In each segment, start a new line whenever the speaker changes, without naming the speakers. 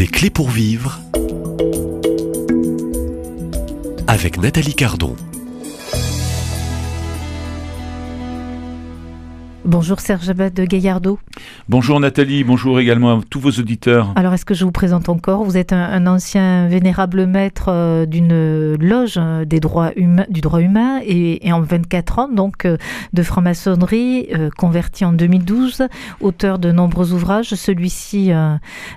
Des clés pour vivre avec Nathalie Cardon.
Bonjour Serge Abad de Gaillardeau.
Bonjour Nathalie, bonjour également à tous vos auditeurs.
Alors est-ce que je vous présente encore? Vous êtes un, ancien vénérable maître euh, d'une loge euh, des droits du droit humain et, en 24 ans donc euh, de franc-maçonnerie, converti en 2012, auteur de nombreux ouvrages. Celui-ci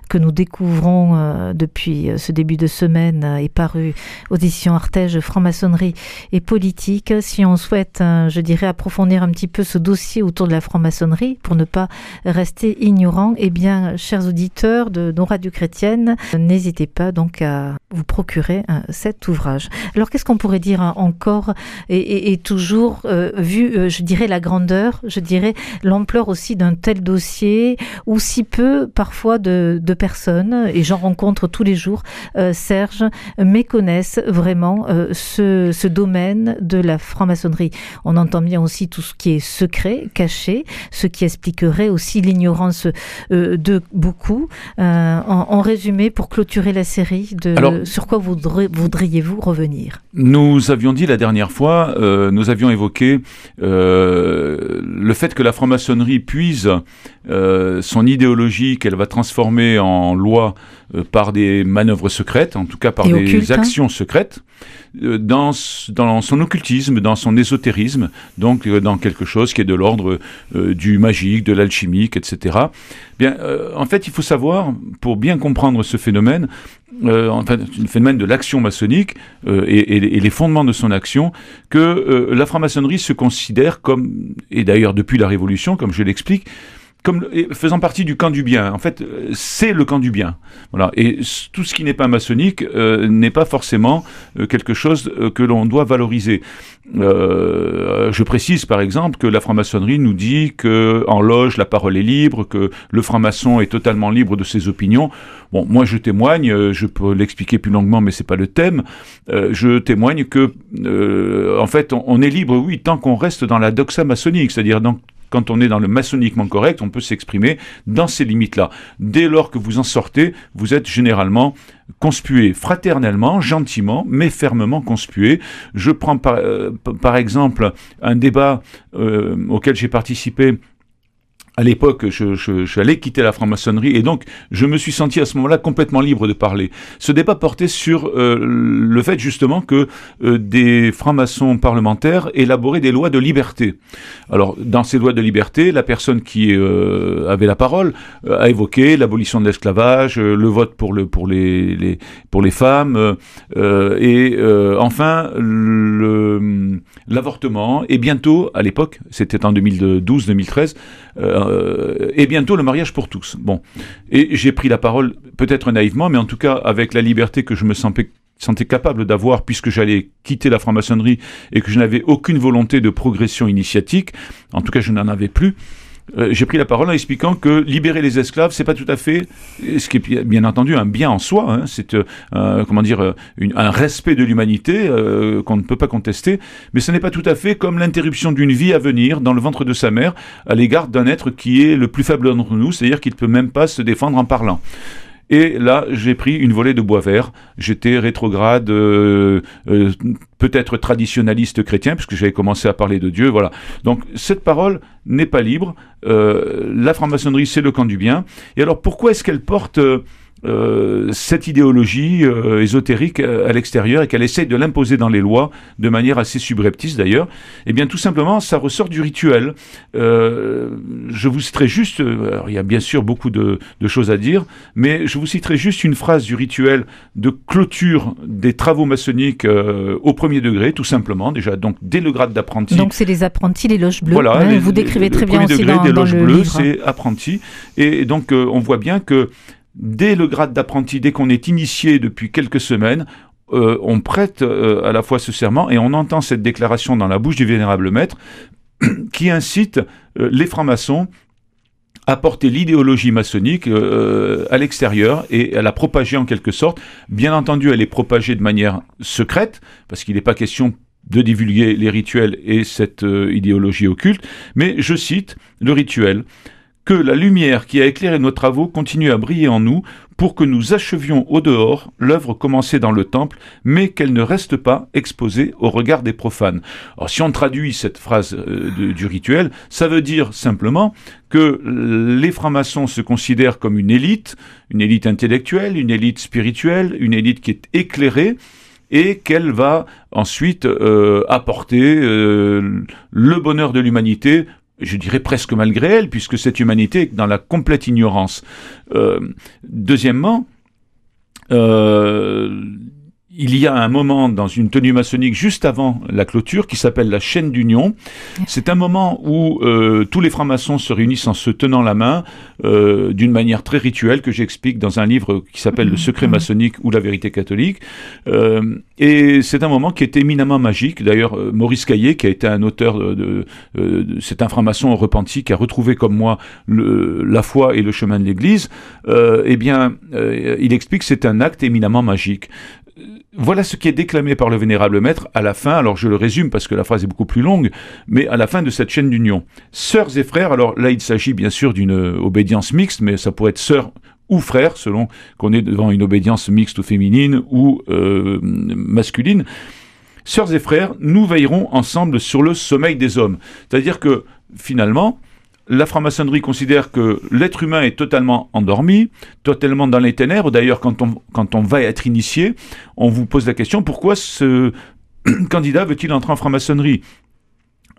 que nous découvrons depuis ce début de semaine est paru audition Artege franc-maçonnerie et politique. Si on souhaite, je dirais, approfondir un petit peu ce dossier autour de la franc-maçonnerie pour ne pas rester ignorant, eh bien, chers auditeurs de nos radios chrétiennes, n'hésitez pas donc à vous procurer cet ouvrage. Alors, qu'est-ce qu'on pourrait dire hein, encore et, toujours euh, vu, euh, je dirais, la grandeur, je dirais l'ampleur aussi d'un tel dossier ou si peu parfois de, personnes, et j'en rencontre tous les jours, euh, Serge, méconnaissent vraiment ce domaine de la franc-maçonnerie. On entend bien aussi tout ce qui est secret, caché, ce qui expliquerait aussi l'ignorance euh, de beaucoup. Euh, en, résumé, pour clôturer la série, de, sur quoi voudriez-vous revenir?
Nous avions dit la dernière fois, euh, nous avions évoqué le fait que la franc-maçonnerie puise son idéologie qu'elle va transformer en loi par des manœuvres secrètes, en tout cas par des hein? actions secrètes, dans, dans son occultisme, dans son ésotérisme, donc dans quelque chose qui est de l'ordre du magique, de l'alchimique, etc. Bien, euh, en fait, il faut savoir, pour bien comprendre ce phénomène, euh, le phénomène de l'action maçonnique et, les fondements de son action, que la franc-maçonnerie se considère comme, et d'ailleurs depuis la Révolution, comme je l'explique, comme faisant partie du camp du bien. En fait, c'est le camp du bien. Voilà. Et tout ce qui n'est pas maçonnique euh, n'est pas forcément euh, quelque chose euh, que l'on doit valoriser. je précise par exemple que la franc-maçonnerie nous dit que en loge la parole est libre, que le franc-maçon est totalement libre de ses opinions. Bon, moi je témoigne, je peux l'expliquer plus longuement, mais c'est pas le thème. je témoigne que, en fait, on, on, est libre, oui, tant qu'on reste dans la doxa maçonnique, c'est-à-dire dans quand on est dans le maçonniquement correct, on peut s'exprimer dans ces limites-là. Dès lors que vous en sortez, vous êtes généralement conspué fraternellement, gentiment, mais fermement conspué. Je prends par, euh, exemple un débat euh, auquel j'ai participé à l'époque, je, je, je, quitter la franc-maçonnerie et donc je me suis senti à ce moment-là complètement libre de parler. Ce débat portait sur euh, le fait justement que euh, des francs-maçons parlementaires élaboraient des lois de liberté. Alors, dans ces lois de liberté, la personne qui euh, avait la parole a évoqué l'abolition de l'esclavage, le vote pour, le, pour, les, les pour les femmes et enfin l'avortement et bientôt, à l'époque, c'était en 2012-2013, euh, et bientôt le mariage pour tous. Bon, et j'ai pris la parole, peut-être naïvement, mais en tout cas avec la liberté que je me sentais sentais capable d'avoir puisque j'allais quitter la franc-maçonnerie et que je n'avais aucune volonté de progression initiatique, en tout cas je n'en avais plus, euh, j'ai pris la parole en expliquant que libérer les esclaves, c'est pas tout à fait, ce qui est bien entendu un bien en soi, hein, c'est euh, comment dire euh, un respect de l'humanité qu'on ne peut pas contester, mais ce n'est pas tout à fait comme l'interruption d'une vie à venir dans le ventre de sa mère à l'égard d'un être qui est le plus faible d'entre nous, c'est-à-dire qu'il ne peut même pas se défendre en parlant. Et là, j'ai pris une volée de bois vert. J'étais rétrograde, euh, euh, peut-être traditionnaliste chrétien, puisque j'avais commencé à parler de Dieu. Voilà. Donc cette parole n'est pas libre. Euh, la franc-maçonnerie, c'est le camp du bien. Et alors pourquoi est-ce qu'elle porte cette idéologie euh, ésotérique euh, à l'extérieur et qu'elle essaie de l'imposer dans les lois de manière assez subreptice d'ailleurs, eh bien tout simplement ça ressort du rituel. je vous citerai juste, il y a bien sûr beaucoup de, de, choses à dire, mais je vous citerai juste une phrase du rituel de clôture des travaux maçonniques au premier degré, tout simplement, déjà donc dès le grade d'apprenti.
Donc c'est les apprentis, les loges bleues. Voilà, hein, vous décrivez très bien aussi dans,
des loges bleues,
c'est
apprenti, et donc on voit bien que dès le grade d'apprenti, dès qu'on est initié depuis quelques semaines, euh, on prête euh, à la fois ce serment et on entend cette déclaration dans la bouche du vénérable maître qui incite euh, les francs-maçons à porter l'idéologie maçonnique à l'extérieur et à la propager en quelque sorte. Bien entendu, elle est propagée de manière secrète, parce qu'il n'est pas question de divulguer les rituels et cette idéologie occulte, mais je cite le rituel que la lumière qui a éclairé nos travaux continue à briller en nous pour que nous achevions au dehors l'œuvre commencée dans le temple, mais qu'elle ne reste pas exposée au regard des profanes. Alors si on traduit cette phrase euh, du rituel, ça veut dire simplement que les francs-maçons se considèrent comme une élite, une élite intellectuelle, une élite spirituelle, une élite qui est éclairée, et qu'elle va ensuite euh, apporter euh, le bonheur de l'humanité je dirais presque malgré elle, puisque cette humanité est dans la complète ignorance. Euh, deuxièmement, euh, il y a un moment dans une tenue maçonnique juste avant la clôture qui s'appelle la chaîne d'union. C'est un moment où euh, tous les francs-maçons se réunissent en se tenant la main euh, d'une manière très rituelle que j'explique dans un livre qui s'appelle Le secret maçonnique ou la vérité catholique. Euh, et c'est un moment qui est éminemment magique. D'ailleurs, Maurice Caillé, qui a été un auteur de, de, c'est un franc-maçon repenti qui a retrouvé comme moi le, la foi et le chemin de l'Église. eh bien, il explique que c'est un acte éminemment magique voilà ce qui est déclamé par le vénérable maître à la fin, alors je le résume parce que la phrase est beaucoup plus longue, mais à la fin de cette chaîne d'union. Sœurs et frères, alors là il s'agit bien sûr d'une obédience mixte, mais ça pourrait être sœurs ou frères, selon qu'on est devant une obédience mixte ou féminine ou euh, masculine. Sœurs et frères, nous veillerons ensemble sur le sommeil des hommes. C'est-à-dire que finalement, la franc-maçonnerie considère que l'être humain est totalement endormi, totalement dans les ténèbres. D'ailleurs, quand on, quand on va être initié, on vous pose la question pourquoi ce candidat veut-il entrer en franc-maçonnerie?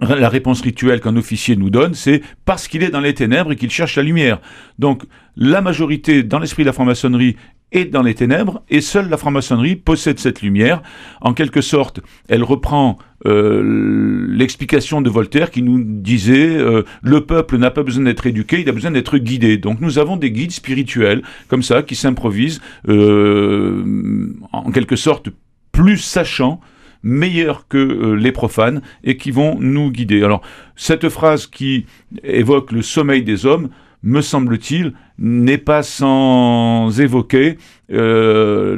La réponse rituelle qu'un officier nous donne, c'est parce qu'il est dans les ténèbres et qu'il cherche la lumière. Donc, la majorité dans l'esprit de la franc-maçonnerie est dans les ténèbres, et seule la franc-maçonnerie possède cette lumière. En quelque sorte, elle reprend euh, l'explication de Voltaire qui nous disait euh, le peuple n'a pas besoin d'être éduqué, il a besoin d'être guidé. Donc nous avons des guides spirituels comme ça qui s'improvisent euh, en quelque sorte plus sachants meilleurs que les profanes et qui vont nous guider. Alors cette phrase qui évoque le sommeil des hommes, me semble-t-il, n'est pas sans évoquer euh,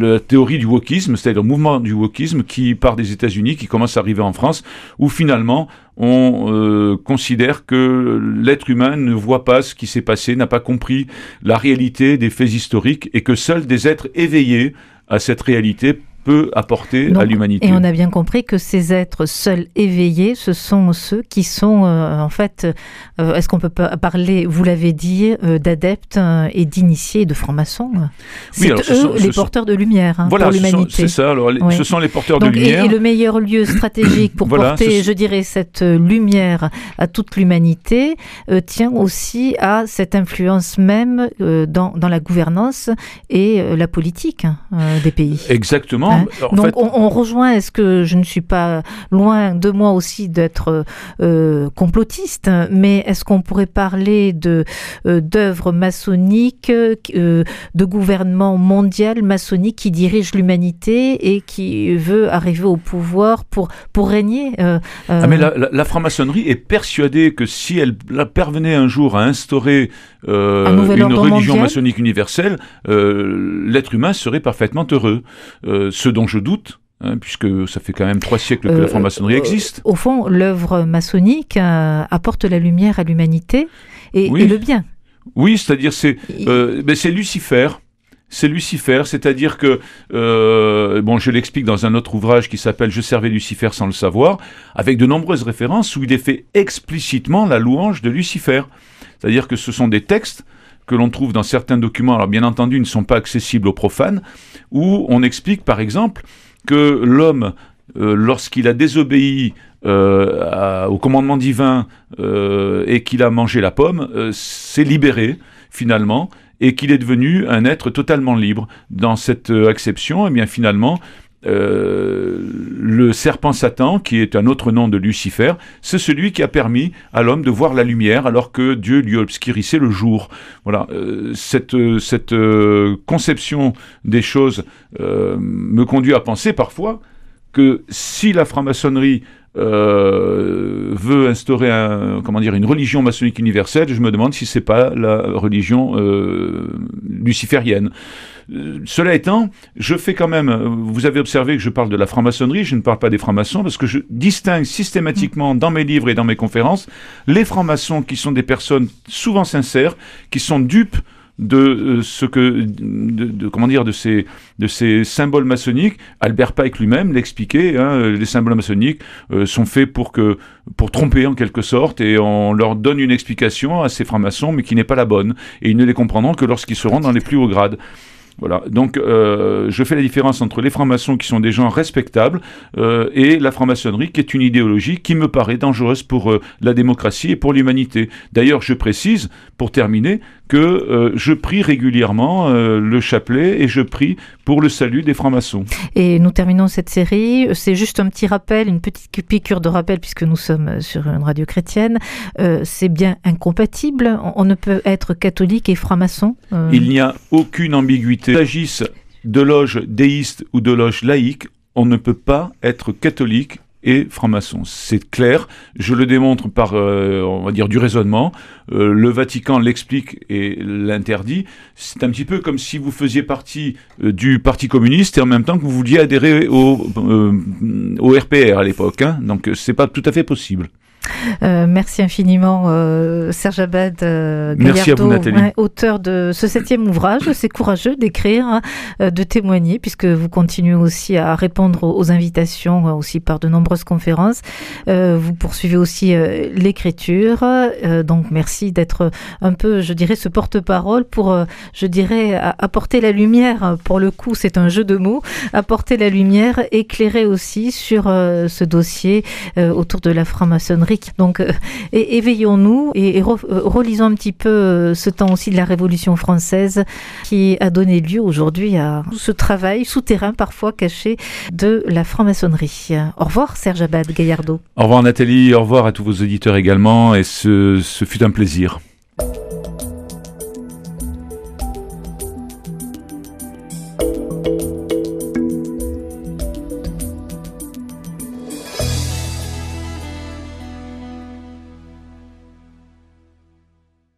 la théorie du wokisme, c'est-à-dire le mouvement du wokisme qui part des États-Unis, qui commence à arriver en France, où finalement on euh, considère que l'être humain ne voit pas ce qui s'est passé, n'a pas compris la réalité des faits historiques, et que seuls des êtres éveillés à cette réalité peut apporter à l'humanité.
Et on a bien compris que ces êtres seuls éveillés, ce sont ceux qui sont euh, en fait, euh, est-ce qu'on peut parler, vous l'avez dit, euh, d'adeptes et d'initiés de francs-maçons C'est eux les porteurs de lumière hein,
voilà,
pour l'humanité.
C'est ça, alors ce sont les porteurs de lumière.
Et, le meilleur lieu stratégique pour porter, je dirais, cette lumière à toute l'humanité tient aussi à cette influence même dans, dans, la gouvernance et la politique hein, des pays.
Exactement.
Hein Donc on, rejoint, est-ce que je ne suis pas loin de moi aussi d'être euh, complotiste, mais est-ce qu'on pourrait parler de euh, d'œuvres maçonniques, euh, de gouvernement mondial maçonnique qui dirige l'humanité et qui veut arriver au pouvoir pour pour régner
ah mais la, franc-maçonnerie est persuadée que si elle parvenait un jour à instaurer une religion maçonnique universelle, l'être humain serait parfaitement heureux ce dont je doute, hein, puisque ça fait quand même trois siècles que la euh, franc-maçonnerie euh, existe.
Au fond, l'œuvre maçonnique euh, apporte la lumière à l'humanité et, le bien.
Oui, c'est-à-dire c'est ben, c'est Lucifer. C'est Lucifer, c'est-à-dire que, bon, je l'explique dans un autre ouvrage qui s'appelle Je servais Lucifer sans le savoir, avec de nombreuses références où il est fait explicitement la louange de Lucifer. C'est-à-dire que ce sont des textes que l'on trouve dans certains documents, alors bien entendu, ils ne sont pas accessibles aux profanes, où on explique par exemple que l'homme, euh, lorsqu'il a désobéi euh, au commandement divin euh, et qu'il a mangé la pomme, s'est libéré finalement et qu'il est devenu un être totalement libre. Dans cette acception, eh bien finalement, euh, le serpent Satan, qui est un autre nom de Lucifer, c'est celui qui a permis à l'homme de voir la lumière alors que Dieu lui obscurissait le jour. Voilà, euh, cette, cette euh, conception des choses me conduit à penser parfois que si la franc-maçonnerie veut instaurer comment dire, une religion maçonnique universelle, je me demande si c'est pas la religion luciférienne. Euh, cela étant, je fais quand même, vous avez observé que je parle de la franc-maçonnerie, je ne parle pas des francs-maçons, parce que je distingue systématiquement dans mes livres et dans mes conférences les francs-maçons qui sont des personnes souvent sincères, qui sont dupes de euh, ce que, de, comment dire, de ces, de ces symboles maçonniques. Albert Pike lui-même l'expliquait. Hein, les symboles maçonniques euh, sont faits pour que, pour tromper en quelque sorte, et on leur donne une explication à ces francs-maçons, mais qui n'est pas la bonne. Et ils ne les comprendront que lorsqu'ils seront dans les plus hauts grades. Voilà. Donc, euh, je fais la différence entre les francs-maçons qui sont des gens respectables euh, et la franc-maçonnerie qui est une idéologie qui me paraît dangereuse pour euh, la démocratie et pour l'humanité. D'ailleurs, je précise, pour terminer, que je prie régulièrement le chapelet et je prie pour le salut des francs-maçons.
Et nous terminons cette série. C'est juste un petit rappel, une petite piqûre de rappel, puisque nous sommes sur une radio chrétienne. C'est bien incompatible. On ne peut être catholique et franc-maçon.
Il n'y a aucune ambiguïté qu'il s'agisse de loges déistes ou de loges laïques, on ne peut pas être catholique et franc-maçon. C'est clair, je le démontre par, euh, on va dire, du raisonnement. Euh, le Vatican l'explique et l'interdit. C'est un petit peu comme si vous faisiez partie euh, du Parti communiste et en même temps que vous vouliez adhérer au, au RPR à l'époque. Hein. Donc c'est pas tout à fait possible.
Euh, merci infiniment, euh, Serge Abad
euh, Gallardo,
auteur de ce septième ouvrage. C'est courageux d'écrire, hein, de témoigner, puisque vous continuez aussi à répondre aux invitations, aussi par de nombreuses conférences. vous poursuivez aussi l'écriture. donc, merci d'être un peu, je dirais, ce porte-parole pour, je dirais, apporter la lumière. Pour le coup, c'est un jeu de mots. Apporter la lumière, éclairer aussi sur ce dossier autour de la franc-maçonnerie donc, euh, éveillons-nous et, euh, relisons un petit peu euh, ce temps aussi de la Révolution française qui a donné lieu aujourd'hui à ce travail souterrain parfois caché de la franc-maçonnerie. Au revoir Serge Abad Gaillardo.
Au revoir Nathalie, au revoir à tous vos auditeurs également et ce fut un plaisir.